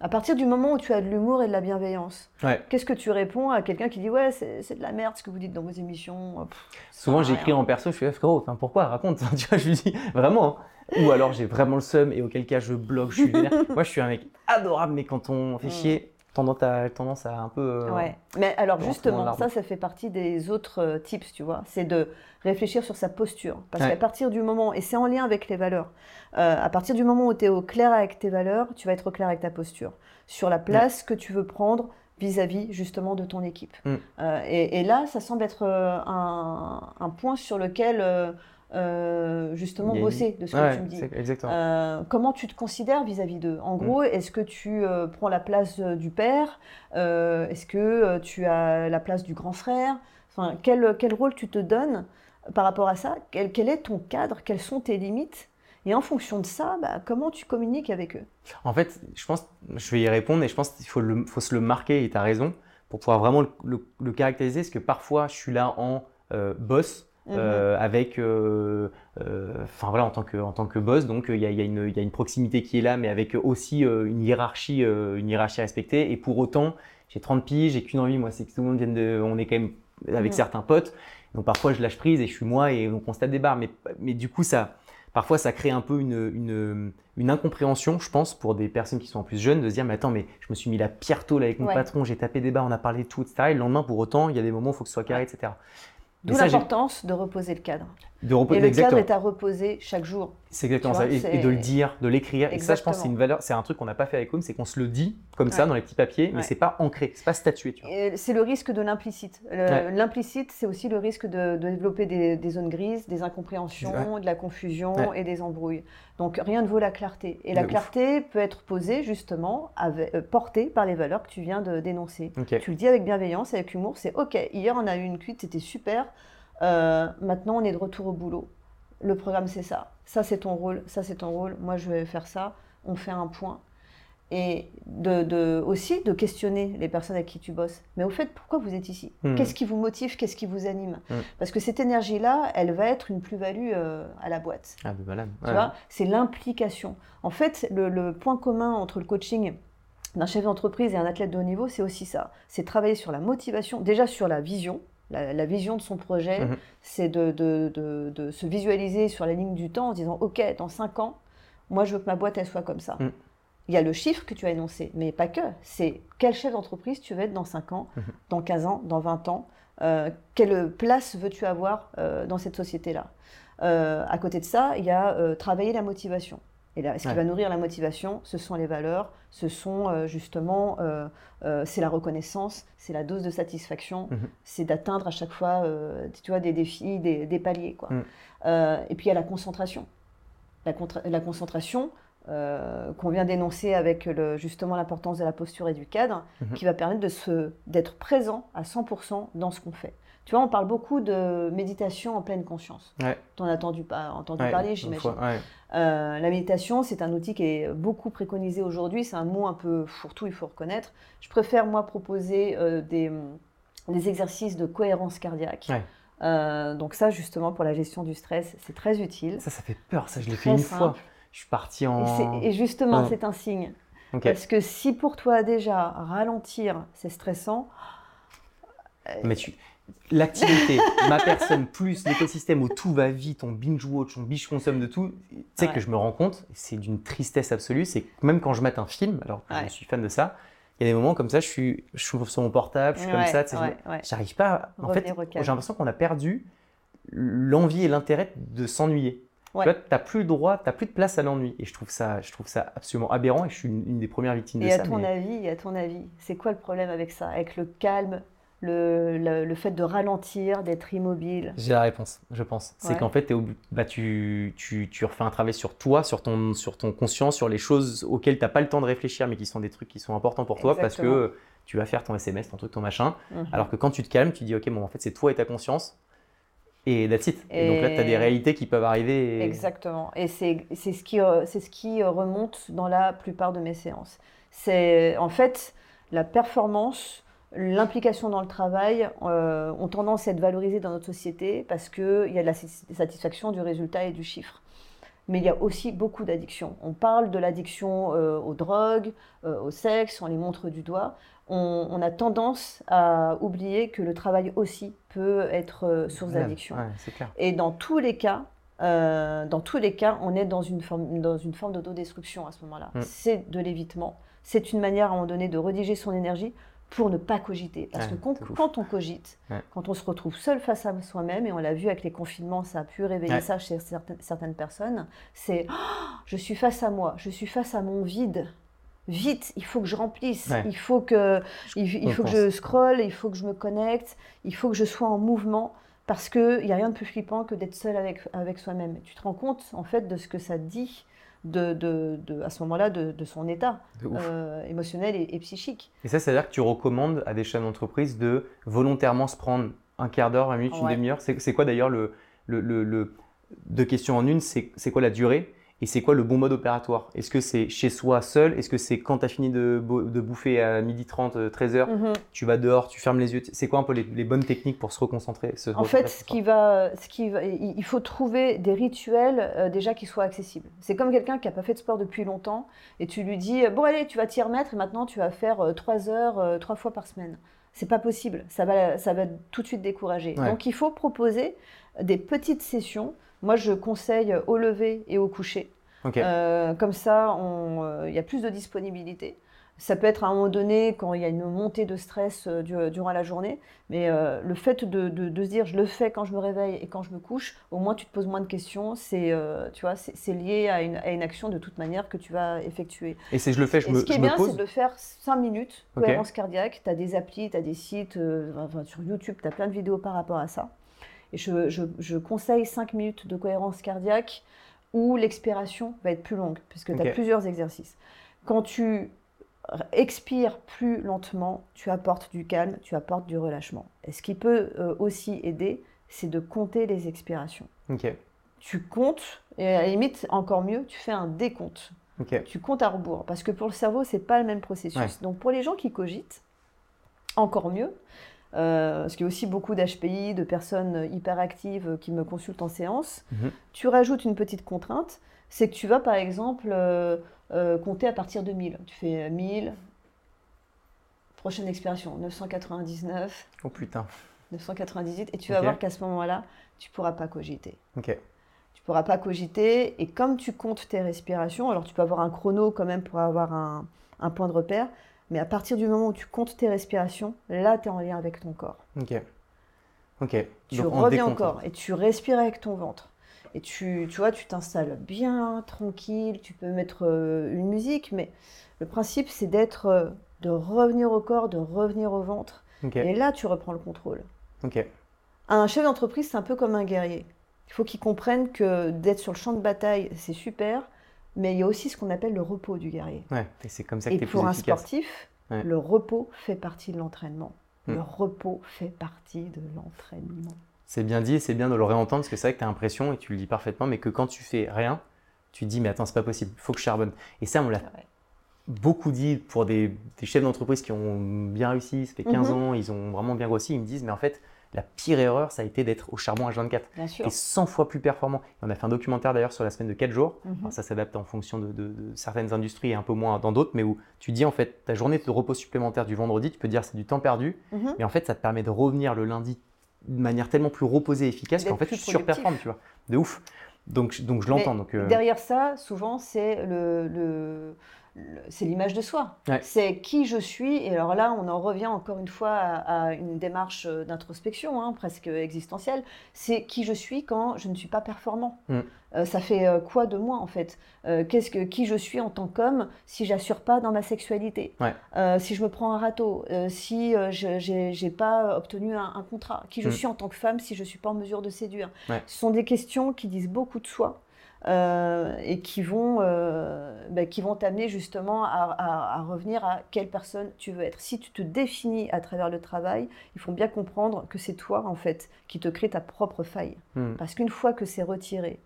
À partir du moment où tu as de l'humour et de la bienveillance, qu'est-ce que tu réponds à quelqu'un qui dit Ouais, c'est de la merde ce que vous dites dans vos émissions Souvent, j'écris en perso, je suis frérot, enfin, pourquoi? Raconte. [laughs] tu vois, je lui dis vraiment. Hein. Ou alors, j'ai vraiment le seum et auquel cas, je bloque, je suis [laughs] Moi, je suis un mec adorable, mais quand on fait mm. chier, tendance à, tendance à un peu. Euh, ouais. Mais alors justement, ça, ça fait partie des autres euh, tips, tu vois. C'est de réfléchir sur sa posture. Parce qu'à partir du moment, et c'est en lien avec les valeurs, euh, à partir du moment où tu es au clair avec tes valeurs, tu vas être au clair avec ta posture. Sur la place que tu veux prendre vis-à-vis justement de ton équipe. Mm. Et, là, ça semble être un, un, point sur lequel euh, justement bosser de ce que tu me dis. Euh, comment tu te considères vis-à-vis d'eux En gros, mm. est-ce que tu euh, prends la place du père Est-ce que tu as la place du grand frère? Enfin, quel, quel, rôle tu te donnes par rapport à ça? Quel, quel, est ton cadre? Quelles sont tes limites? Et en fonction de ça, bah, comment tu communiques avec eux? En fait, je pense, je vais y répondre, et je pense qu'il faut, faut, se le marquer, et tu as raison, pour pouvoir vraiment le, le, caractériser, parce que parfois, je suis là en boss, euh, mhm. avec, euh, euh, enfin voilà, en tant que, en tant que boss, donc il y a, y, a y, a, une proximité qui est là, mais avec aussi une hiérarchie, une hiérarchie respectée. Et pour autant, j'ai 30 piges, j'ai qu'une envie, moi, c'est que tout le monde vienne de, on est quand même avec certains potes. Donc parfois je lâche prise et je suis moi et on constate des barres. Mais, mais du coup, ça, parfois ça crée un peu une, une, une, incompréhension, je pense, pour des personnes qui sont en plus jeunes, de se dire mais attends, mais je me suis mis la pierre tôle avec mon patron, j'ai tapé des barres, on a parlé de tout, etc. Et le lendemain, pour autant, il y a des moments où il faut que ce soit carré, etc. D'où l'importance de reposer le cadre. De et le cadre est à reposer chaque jour. C'est exactement ça. Et, de le dire, de l'écrire. Et ça, je pense, c'est une valeur, c'est un truc qu'on n'a pas fait avec Home, c'est qu'on se le dit comme ça dans les petits papiers, mais c'est pas ancré, c'est pas statué. C'est le risque de l'implicite. L'implicite, c'est aussi le risque de, développer des, zones grises, des incompréhensions, de la confusion et des embrouilles. Donc rien ne vaut la clarté. Et la clarté peut être posée justement, avec, euh, portée par les valeurs que tu viens de dénoncer. Tu le dis avec bienveillance, avec humour, c'est ok. Hier on a eu une cuite, c'était super. Euh, maintenant on est de retour au boulot. Le programme c'est ça. Ça c'est ton rôle, ça c'est ton rôle. Moi je vais faire ça. On fait un point. et de, aussi de questionner les personnes avec qui tu bosses. Mais au fait, pourquoi vous êtes ici? Hmm. Qu'est-ce qui vous motive? Qu'est-ce qui vous anime? Hmm. Parce que cette énergie-là, elle va être une plus-value euh, à la boîte. Ah, ben voilà. Tu vois? C'est l'implication. En fait, le, point commun entre le coaching d'un chef d'entreprise et un athlète de haut niveau, c'est aussi ça. C'est travailler sur la motivation, déjà sur la vision, la, vision de son projet, hmm. c'est de, de, de, se visualiser sur la ligne du temps en disant, OK, dans 5 ans, moi je veux que ma boîte, elle soit comme ça il y a le chiffre que tu as énoncé, mais pas que. C'est quel chef d'entreprise tu veux être dans 5 ans, mhm. dans 15 ans, dans 20 ans. Euh, quelle place veux-tu avoir euh, dans cette société-là? Euh, À côté de ça, il y a travailler la motivation. Et là, ce qui va nourrir la motivation, ce sont les valeurs, ce sont justement, c'est la reconnaissance, c'est la dose de satisfaction, mhm. c'est d'atteindre à chaque fois, tu vois, des défis, des, paliers, quoi. Mhm. et puis il y a la concentration. La, la concentration, euh, qu'on vient d'énoncer avec le, justement l'importance de la posture et du cadre, mhm. qui va permettre d'être présent à 100% dans ce qu'on fait. Tu vois, on parle beaucoup de méditation en pleine conscience. Tu en as entendu, entendu parler, j'imagine. Euh, la méditation, c'est un outil qui est beaucoup préconisé aujourd'hui. C'est un mot un peu fourre-tout, il faut reconnaître. Je préfère, moi, proposer euh, des, des, exercices de cohérence cardiaque. donc ça, justement, pour la gestion du stress, c'est très utile. Ça, ça fait peur. Ça, je l'ai fait une fois je suis parti en. Et, justement, c'est un signe. Parce que si pour toi déjà ralentir, c'est stressant. Euh, Mais tu, l'activité, [laughs] ma personne, plus l'écosystème où tout va vite, on binge-watch, on binge-consomme de tout, tu sais que je me rends compte, c'est d'une tristesse absolue, c'est que même quand je mets un film, alors que je suis fan de ça, il y a des moments comme ça, je suis, je suis sur mon portable, je suis comme ça, j'arrive pas. En fait, j'ai l'impression qu'on a perdu l'envie et l'intérêt de s'ennuyer. Tu n'as plus le droit, tu n'as plus de place à l'ennui. Et je trouve, ça, je trouve ça absolument aberrant et je suis une, des premières victimes de ça. Et à ton avis, à ton avis, c'est quoi le problème avec ça? Avec le calme, le, le, fait de ralentir, d'être immobile J'ai la réponse, je pense. C'est qu'en fait, es au, bah, tu, tu, tu, refais un travail sur toi, sur ton, sur ton conscient, sur les choses auxquelles tu n'as pas le temps de réfléchir, mais qui sont des trucs qui sont importants pour toi parce que tu vas faire ton SMS, ton truc, ton machin. Mhm. Alors que quand tu te calmes, tu dis, OK, bon, en fait, c'est toi et ta conscience et that's it. Et, donc là, tu as des réalités qui peuvent arriver. Exactement. Et c'est ce, qui, ce qui remonte dans la plupart de mes séances. C'est en fait la performance, l'implication dans le travail euh, ont tendance à être valorisées dans notre société parce qu'il y a de la satisfaction du résultat et du chiffre mais il y a aussi beaucoup d'addictions. On parle de l'addiction euh, aux drogues, euh, au sexe, on les montre du doigt. On, a tendance à oublier que le travail aussi peut être euh, source d'addiction. Et dans tous les cas, dans tous les cas, on est dans une forme, dans une forme d'autodestruction à ce moment-là. Mm. C'est de l'évitement. C'est une manière à un moment donné de rediger son énergie pour ne pas cogiter. Parce que quand, on cogite, quand on se retrouve seul face à soi-même, et on l'a vu avec les confinements, ça a pu révéler ça chez certaines, personnes, c'est oh, je suis face à moi, je suis face à mon vide. Vite, il faut que je remplisse, il faut que je, il, faut que je scrolle, il faut que je me connecte, il faut que je sois en mouvement parce qu'il n'y a rien de plus flippant que d'être seul avec, avec soi-même. Tu te rends compte en fait de ce que ça dit de, de, à ce moment-là de, son état euh, émotionnel et, psychique. Et ça, c'est-à-dire que tu recommandes à des chefs d'entreprise de volontairement se prendre un quart d'heure, un minute, une demi-heure? C'est quoi d'ailleurs le, le, le, deux questions en une C'est quoi la durée et c'est quoi le bon mode opératoire? Est-ce que c'est chez soi seul? Est-ce que c'est quand tu as fini de, de, bouffer à 12h30, 13h, mhm. tu vas dehors, tu fermes les yeux C'est quoi un peu les, bonnes techniques pour se reconcentrer En fait, ce qui va, ce qui va, il faut trouver des rituels euh, déjà qui soient accessibles. C'est comme quelqu'un qui n'a pas fait de sport depuis longtemps et tu lui dis Bon, allez, tu vas t'y remettre et maintenant tu vas faire 3 euh, heures, euh, trois fois par semaine. C'est pas possible, ça va, ça va tout de suite décourager. Donc il faut proposer des petites sessions moi, je conseille au lever et au coucher. Euh, comme ça, euh, il y a plus de disponibilité. Ça peut être à un moment donné quand il y a une montée de stress euh, durant la journée, mais le fait de, se dire je le fais quand je me réveille et quand je me couche, au moins tu te poses moins de questions. C'est tu vois, c'est lié à une, action de toute manière que tu vas effectuer. Et si je le fais, je me Ce qui est bien, c'est de le faire 5 minutes, cohérence cardiaque. Tu as des applis, tu as des sites, sur YouTube, tu as plein de vidéos par rapport à ça. Et je, conseille 5 minutes de cohérence cardiaque où l'expiration va être plus longue, puisque tu as plusieurs exercices. Quand tu expires plus lentement, tu apportes du calme, tu apportes du relâchement. Et ce qui peut euh, aussi aider, c'est de compter les expirations. Tu comptes, et à la limite, encore mieux, tu fais un décompte. Tu comptes à rebours. Parce que pour le cerveau, c'est pas le même processus. Ouais. Donc pour les gens qui cogitent, encore mieux. Euh, parce qu'il y a aussi beaucoup d'HPI, de personnes hyperactives qui me consultent en séance. Mhm. Tu rajoutes une petite contrainte, c'est que tu vas par exemple euh, euh, compter à partir de 1000. Tu fais 1000, prochaine expiration, 999, Oh putain. 998, et tu vas voir qu'à ce moment-là, tu pourras pas cogiter. Ok. Tu pourras pas cogiter, et comme tu comptes tes respirations, alors tu peux avoir un chrono quand même pour avoir un, un point de repère, mais à partir du moment où tu comptes tes respirations, là, tu es en lien avec ton corps. Ok. Ok. Tu Donc, reviens décompte. encore et tu respires avec ton ventre. Et tu, tu vois, tu t'installes bien, tranquille, tu peux mettre euh, une musique, mais le principe, c'est d'être, euh, de revenir au corps, de revenir au ventre. Ok. Et là, tu reprends le contrôle. Ok. Un chef d'entreprise, c'est un peu comme un guerrier. Il faut qu'il comprenne que d'être sur le champ de bataille, c'est super, mais il y a aussi ce qu'on appelle le repos du guerrier. Ouais. Et c'est comme ça que Et plus pour un efficace. sportif, Ouais. le repos fait partie de l'entraînement. Hmm. Le repos fait partie de l'entraînement. C'est bien dit et c'est bien de le réentendre parce que c'est vrai que tu as l'impression, et tu le dis parfaitement, mais que quand tu fais rien, tu te dis, mais attends, c'est pas possible, il faut que je charbonne. Et ça, on l'a Ouais. beaucoup dit pour des, des chefs d'entreprise qui ont bien réussi, ça fait 15 Mhm. ans, ils ont vraiment bien grossi, ils me disent, mais en fait, la pire erreur, ça a été d'être au charbon H24. Bien sûr. Et 100 fois plus performant. Et on a fait un documentaire d'ailleurs sur la semaine de 4 jours. Mhm. Alors, ça s'adapte en fonction de, de- de certaines industries et un peu moins dans d'autres, mais où tu dis en fait ta journée de repos supplémentaire du vendredi, tu peux dire c'est du temps perdu, Mhm. mais en fait ça te permet de revenir le lundi de manière tellement plus reposée et efficace qu'en fait tu surperformes, tu vois. De ouf. Donc, donc je l'entends. Euh, Derrière ça, souvent, c'est le- c'est l'image de soi. Ouais. C'est qui je suis. Et alors là, on en revient encore une fois à, à une démarche euh, d'introspection, hein, presque existentielle. C'est qui je suis quand je ne suis pas performant. Mm. Euh, ça fait euh, quoi de moi en fait? Euh, Qu'est-ce que qui je suis en tant qu'homme si j'assure pas dans ma sexualité? Ouais. Euh, Si je me prends un râteau? Si je j'ai j'ai pas obtenu un, un contrat? Qui je Mm. suis en tant que femme si je suis pas en mesure de séduire? Ouais. Ce sont des questions qui disent beaucoup de soi euh, et qui vont, euh, bah, qui vont t'amener justement à, à- à revenir à quelle personne tu veux être. Si tu te définis à travers le travail, il faut bien comprendre que c'est toi en fait qui te crée ta propre faille. hmm. Parce qu'une fois que c'est retiré,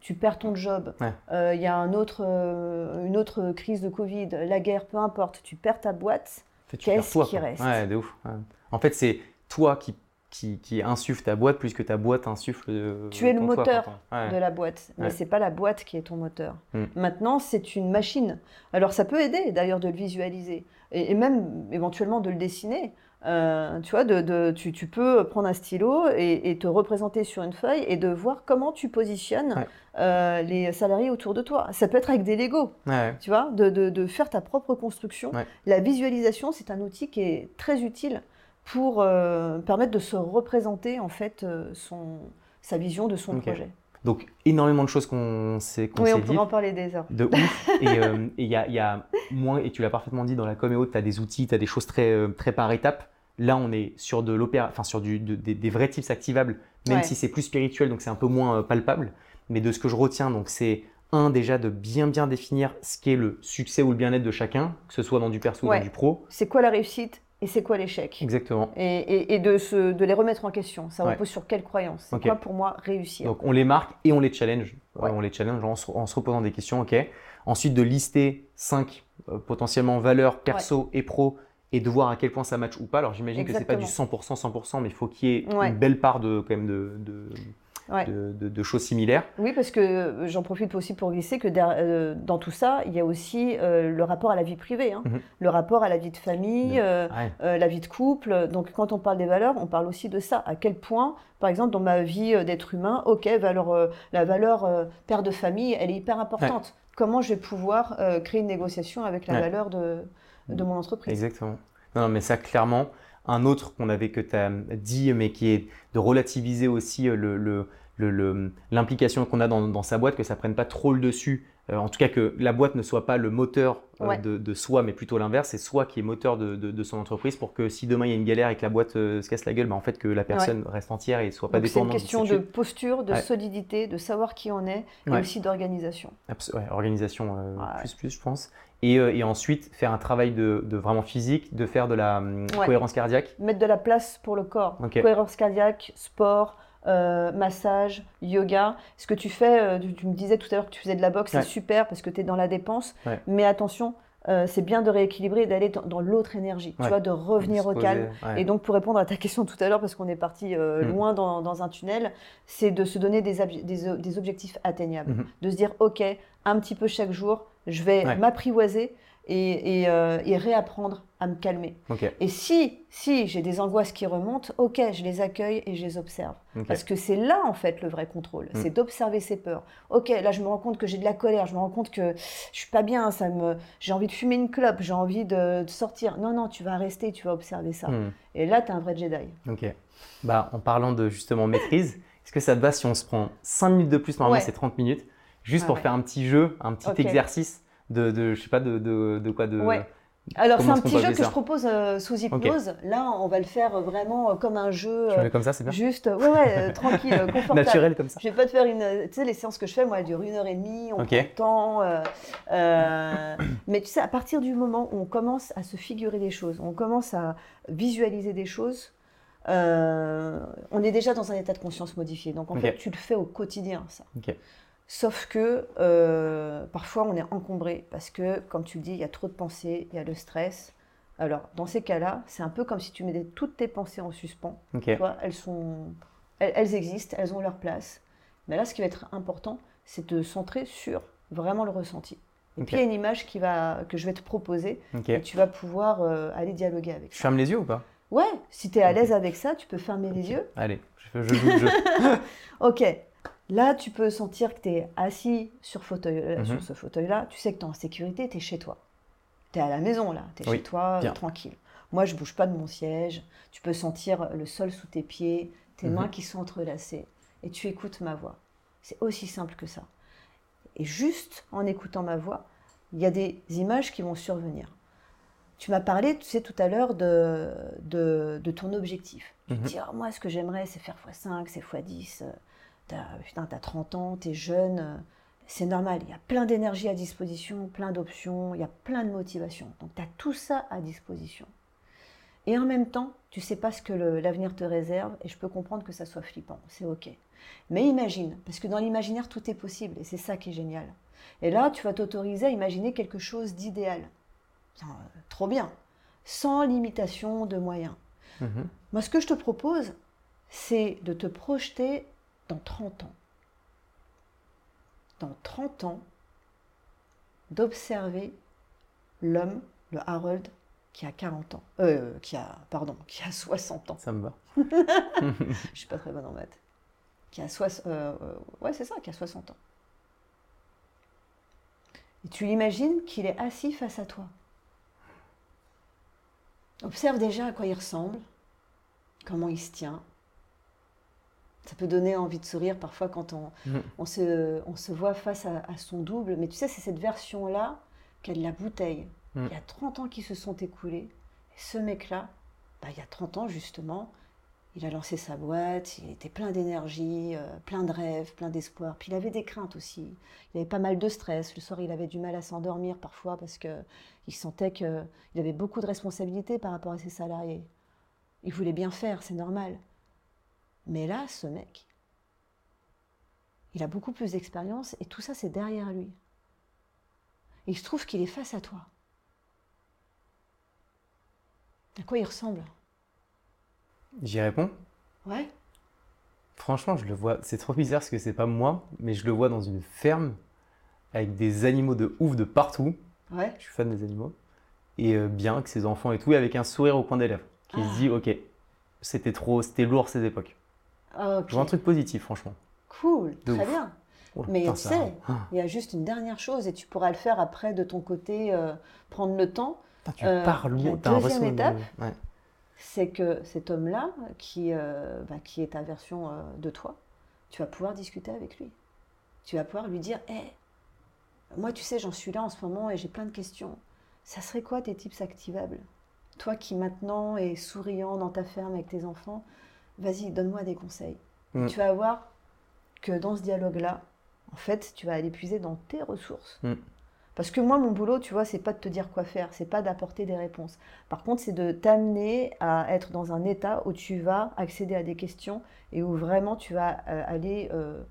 tu perds ton job, Ouais. euh, il y a un autre, une autre crise de Covid, la guerre, peu importe, tu perds ta boîte. Qu'est-ce qui reste? Ouais, de ouf. ouais. En fait, c'est toi qui, qui, qui insuffle ta boîte plus que ta boîte insuffle. euh, Tu es le toi, moteur ouais. de la boîte, mais Ouais. c'est pas la boîte qui est ton moteur. Mm. Maintenant, c'est une machine. Alors ça peut aider d'ailleurs de le visualiser et, et même éventuellement de le dessiner. Euh, tu vois, de, de- tu, tu peux prendre un stylo et, et te représenter sur une feuille et de voir comment tu positionnes Ouais. euh, les salariés autour de toi. Ça peut être avec des Legos, Ouais, tu vois, de, de- de faire ta propre construction. Ouais. La visualisation, c'est un outil qui est très utile pour euh, permettre de se représenter en fait euh, son, sa vision de son projet. Donc, énormément de choses qu'on s'est qu'on Oui, on pourrait en parler des heures. De ouf. [laughs] Et euh, et il y, a, il y a moins, et tu l'as parfaitement dit, dans la com et autres, tu as des outils, tu as des choses très, euh, très par étapes. Là, on est sur de l'opéra, enfin sur du, de- des, des vrais tips activables, même Ouais. si c'est plus spirituel, donc c'est un peu moins euh, palpable. Mais de ce que je retiens, donc c'est un déjà de bien bien définir ce qu'est le succès ou le bien-être de chacun, que ce soit dans du perso ou dans du pro. C'est quoi la réussite? Et c'est quoi l'échec? Exactement. et, et- et de, se, de les remettre en question. Ça Ouais. repose sur quelle croyance? C'est quoi pour moi réussir? Donc on les marque et on les challenge. Ouais. On les challenge en se, en se reposant des questions, ok. Ensuite de lister 5 potentiellement valeurs perso et pro et de voir à quel point ça match ou pas. Alors j'imagine que c'est pas du 100% 100%, mais il faut qu'il y ait une belle part de quand même de, de, Ouais. de- de- de choses similaires. Oui, parce que euh, j'en profite aussi pour glisser que euh, dans tout ça, il y a aussi euh, le rapport à la vie privée, hein. Mhm. le rapport à la vie de famille, euh, Ouais. la vie de couple. Donc quand on parle des valeurs, on parle aussi de ça. À quel point, par exemple, dans ma vie d'être humain, ok, valeur, la valeur père de famille, elle est hyper importante. Comment je vais pouvoir créer une négociation avec la valeur de, de mon entreprise? Exactement. Non, mais ça, clairement, un autre qu'on avait que tu as dit, mais qui est de relativiser aussi euh, l'implication qu'on a dans, dans sa boîte, que ça prenne pas trop le dessus. Euh, en tout cas, que la boîte ne soit pas le moteur euh, Ouais. de, de soi, mais plutôt l'inverse. C'est soi qui est moteur de, de- de son entreprise pour que si demain il y a une galère et que la boîte euh, se casse la gueule, bah, en fait, que la personne reste entière et soit pas Donc c'est une dépendante. question de posture, de Ouais. solidité, de savoir qui on est et aussi d'organisation. Organisation plus plus je pense et, et ensuite faire un travail de, vraiment physique de faire de la hum, cohérence cardiaque Mettre de la place pour le corps. Cohérence cardiaque, sport, euh, massage, yoga. Ce que tu fais, euh, tu, me disais tout à l'heure que tu faisais de la boxe, Ouais. c'est super parce que tu es dans la dépense. Ouais. Mais attention, euh, c'est bien de rééquilibrer et d'aller dans, dans l'autre énergie, tu vois, de revenir au calme. ouais. Et donc, pour répondre à ta question tout à l'heure, parce qu'on est parti euh, Mm. loin dans, dans un tunnel, c'est de se donner des, objectifs atteignables. Mhm. De se dire, OK, un petit peu chaque jour, je vais Ouais. m'apprivoiser et, et, euh, et réapprendre à me calmer. Et si, si j'ai des angoisses qui remontent, ok, je les accueille et je les observe. Parce que c'est là, en fait, le vrai contrôle. Mm. C'est d'observer ses peurs. Ok, là, je me rends compte que j'ai de la colère, je me rends compte que je suis pas bien, ça me, j'ai envie de fumer une clope, j'ai envie de, de sortir. Non, non, tu vas rester, tu vas observer ça. Hmm. Et là, tu es un vrai Jedi. Ok. Bah, en parlant de justement maîtrise, est-ce que ça te va si on se prend 5 minutes de plus, normalement Ouais. c'est 30 minutes, juste Ah pour ouais. faire un petit jeu, un petit exercice de, de, je sais pas, de, de, de quoi de... Ouais. Alors, c'est un petit jeu que je propose euh, sous hypnose. Là, on va le faire vraiment euh, comme un jeu, Je euh, mets comme ça, c'est bien juste, ouais, ouais, euh, tranquille, [laughs] confortable. Naturel comme ça. Je vais pas te faire une. Tu sais, les séances que je fais, moi, elles durent une heure et demie, on Ok. prend le temps. [coughs] mais tu sais, à partir du moment où on commence à se figurer des choses, on commence à visualiser des choses, on est déjà dans un état de conscience modifié. Donc, en fait, tu le fais au quotidien, ça. Sauf que euh, parfois, on est encombré parce que, comme tu le dis, il y a trop de pensées, il y a le stress. Alors, dans ces cas-là, c'est un peu comme si tu mettais toutes tes pensées en suspens. Tu vois, elles, sont, elles, elles existent, elles ont leur place. Mais là, ce qui va être important, c'est de centrer sur vraiment le ressenti. Et puis, il y a une image qui va, que je vais te proposer Ok. et tu vas pouvoir euh, aller dialoguer avec Je ça. ferme les yeux ou pas? Ouais, si tu es à l'aise avec ça, tu peux fermer les yeux. Allez, je, je joue le jeu. [laughs] Ok, là, tu peux sentir que tu es assis sur, fauteuil, euh, Mhm. sur ce fauteuil-là. Tu sais que tu es en sécurité, tu es chez toi. Tu es à la maison, là. Tu es Oui, chez toi, euh, bien. tranquille. Moi, je bouge pas de mon siège. Tu peux sentir le sol sous tes pieds, tes Mhm. mains qui sont entrelacées. Et tu écoutes ma voix. C'est aussi simple que ça. Et juste en écoutant ma voix, il y a des images qui vont survenir. Tu m'as parlé, tu sais, tout à l'heure de, de, de ton objectif. Tu te Mhm. dis, Ah, moi, ce que j'aimerais, c'est faire x5, c'est x10. T'as, putain, t'as 30 ans, t'es jeune. euh, C'est normal, il y a plein d'énergie à disposition, plein d'options, il y a plein de motivations. Donc, tu as tout ça à disposition. Et en même temps, tu sais pas ce que l'avenir te réserve, et je peux comprendre que ça soit flippant, c'est ok. Mais imagine, parce que dans l'imaginaire, tout est possible, et c'est ça qui est génial. Et là, tu vas t'autoriser à imaginer quelque chose d'idéal. Euh, Trop bien, sans limitation de moyens. Mhm. Moi, ce que je te propose, c'est de te projeter dans 30 ans. Dans 30 ans, d'observer l'homme, le Harold, qui a 40 ans. Euh, qui a, pardon, qui a 60 ans. Ça me va. [laughs] Je [laughs] suis pas très bonne en maths. Qui a euh, euh, ouais, c'est ça, qui a 60 ans. Et tu l'imagines qu'il est assis face à toi. Observe déjà à quoi il ressemble, comment il se tient. Ça peut donner envie de sourire parfois quand on, on, se, on se voit face à, à son double. Mais tu sais, c'est cette version-là qui a de la bouteille. Mhm. Il y a 30 ans qui se sont écoulés. Et ce mec-là, bah, il y a 30 ans justement, il a lancé sa boîte, il était plein d'énergie, euh, plein de rêves, plein d'espoir. Puis il avait des craintes aussi. Il avait pas mal de stress. Le soir, il avait du mal à s'endormir parfois parce que il sentait qu'il avait beaucoup de responsabilités par rapport à ses salariés. Il voulait bien faire, c'est normal. Mais là, ce mec, il a beaucoup plus d'expérience et tout ça, c'est derrière lui. Et il se trouve qu'il est face à toi. À quoi il ressemble? J'y réponds? Ouais Franchement, je le vois. C'est trop bizarre parce que c'est pas moi, mais je le vois dans une ferme avec des animaux de ouf de partout. Ouais Je suis fan des animaux. Et euh, bien, avec ses enfants et tout, et avec un sourire au coin des lèvres. Qui Ah. se dit, ok, c'était trop, c'était lourd ces époques. Ah, ok. Je vois un truc positif, franchement. Cool, De très ouf. bien. Oh, Mais putain, tu ça- sais, Ah, il y a juste une dernière chose et tu pourras le faire après de ton côté, euh, prendre le temps. putain, tu euh, parles la deuxième de- étape, Ouais. C'est que cet homme-là, qui, euh, bah, qui est ta version euh, de toi, tu vas pouvoir discuter avec lui. Tu vas pouvoir lui dire Hé, moi, tu sais, j'en suis là en ce moment et j'ai plein de questions. Ça serait quoi tes tips activables? Toi qui maintenant es souriant dans ta ferme avec tes enfants, vas-y, donne-moi des conseils. Mm. Tu vas voir que dans ce dialogue-là, en fait, tu vas aller puiser dans tes ressources. Mm. Parce que moi, mon boulot, tu vois, c'est pas de te dire quoi faire, c'est pas d'apporter des réponses. Par contre, c'est de t'amener à être dans un état où tu vas accéder à des questions et où vraiment tu vas euh, aller. euh,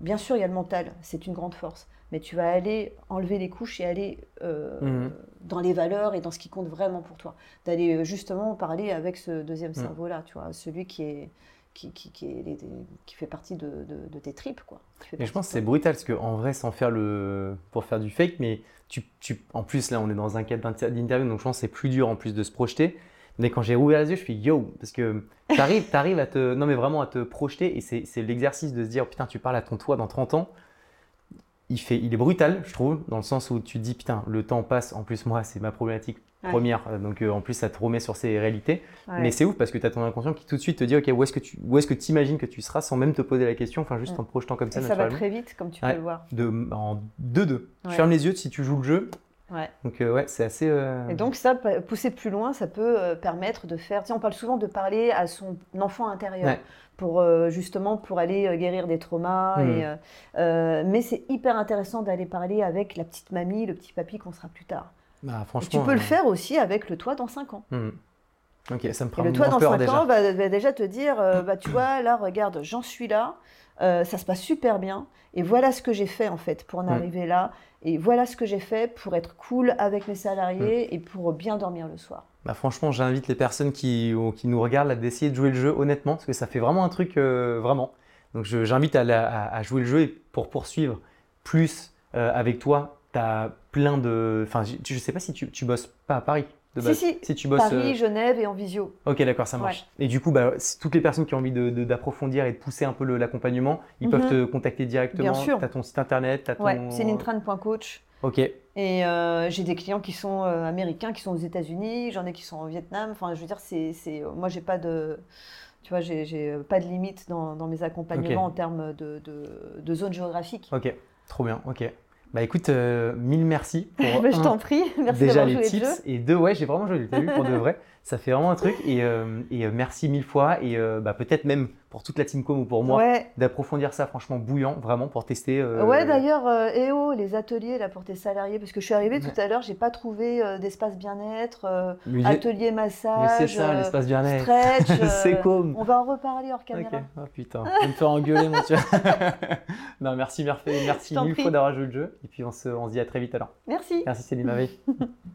bien sûr, il y a le mental, c'est une grande force, mais tu vas aller enlever les couches et aller euh, Mhm. dans les valeurs et dans ce qui compte vraiment pour toi. D'aller euh, justement parler avec ce deuxième Mhm. cerveau-là, tu vois, celui qui est. Qui, qui, qui, est les- qui fait partie de, de- de tes tripes, quoi. Et je pense que c'est brutal parce qu'en vrai, sans faire le. pour faire du fake, mais tu, tu... en plus, là, on est dans un cadre d'inter- d'interview, donc je pense que c'est plus dur en plus de se projeter. Mais quand j'ai rouvert les yeux, je suis yo, parce que t'arrives, t'arrives à te. Non, mais vraiment à te projeter, et c'est l'exercice de se dire, putain, tu parles à ton toi dans 30 ans. Il, fait, il est brutal, je trouve, dans le sens où tu te dis, putain, le temps passe. En plus, moi, c'est ma problématique Ouais. première, euh, donc euh, en plus, ça te remet sur ses réalités. Ouais. Mais c'est ouf parce que tu as ton inconscient qui tout de suite te dit, ok, où est-ce que tu où est-ce que imagines que tu seras sans même te poser la question, enfin, juste en te projetant comme ça, Et ça va très vite, comme tu peux le voir. De, en 2-2. Tu Ouais. fermes les yeux si tu joues le jeu. Ouais. Donc, euh, ouais, c'est assez. euh, Et donc ça, pousser plus loin, ça peut euh, permettre de faire. Tu sais, on parle souvent de parler à son enfant intérieur Ouais. pour euh, justement pour aller guérir des traumas. Et, euh, mais c'est hyper intéressant d'aller parler avec la petite mamie, le petit papy qu'on sera plus tard. bah, Et tu peux le faire aussi avec le toi dans 5 ans. Ok, ça me prend Et le toi dans peur 5 déjà. ans va, va déjà te dire, bah, tu vois, là, regarde, j'en suis là, euh, ça se passe super bien, et voilà ce que j'ai fait en fait pour en Mm. arriver là, et voilà ce que j'ai fait pour être cool avec mes salariés Mm. et pour bien dormir le soir. Bah, franchement, j'invite les personnes qui, qui nous regardent là, d'essayer de jouer le jeu honnêtement, parce que ça fait vraiment un truc euh, vraiment. Donc j'invite à, à- à jouer le jeu et pour poursuivre plus euh, avec toi, tu as plein de. Enfin, je, je sais pas si tu, tu bosses pas à Paris de Si, base. si, tu bosses. Paris, euh, Genève et en visio. Ok, d'accord, ça marche. Et du coup, bah, si toutes les personnes qui ont envie d'approfondir et de pousser un peu l'accompagnement, ils Mhm. peuvent te contacter directement. Bien sûr. Tu as ton site internet, tu as ton. Ouais, c'est nintran.coach. Ok, Et euh, j'ai des clients qui sont euh, américains, qui sont aux États-Unis, j'en ai qui sont au Vietnam. Enfin, je veux dire, c'est, c'est, moi, j'ai pas de, tu vois, j'ai, pas de limite dans, dans mes accompagnements en termes de, de, de zone géographique. ok, trop bien, ok. Bah écoute, euh, mille merci [laughs] pour Bah, je t'en prie, merci déjà les joué le jeu. tips et deux, ouais, j'ai vraiment joué, t'as vu, pour de vrai. Ça fait vraiment un truc et, euh, et euh, merci mille fois et euh, bah, peut-être même pour toute la team com ou pour moi Ouais, d'approfondir ça franchement bouillant vraiment pour tester. euh, ouais d'ailleurs, euh, EO, les ateliers là pour tes salariés, parce que je suis arrivée Ouais. tout à l'heure, j'ai pas trouvé euh, d'espace bien-être, euh, atelier massage, c'est ça, euh, l'espace bien-être. stretch. [laughs] euh, c'est com. On va en reparler hors caméra. Ok, oh putain, je vais me faire engueuler mon Dieu. [laughs] non, merci, merci, merci mille prie. fois d'avoir joué le jeu. Et puis on se, on se dit à très vite alors. Merci. Merci Céline Mavé. [laughs]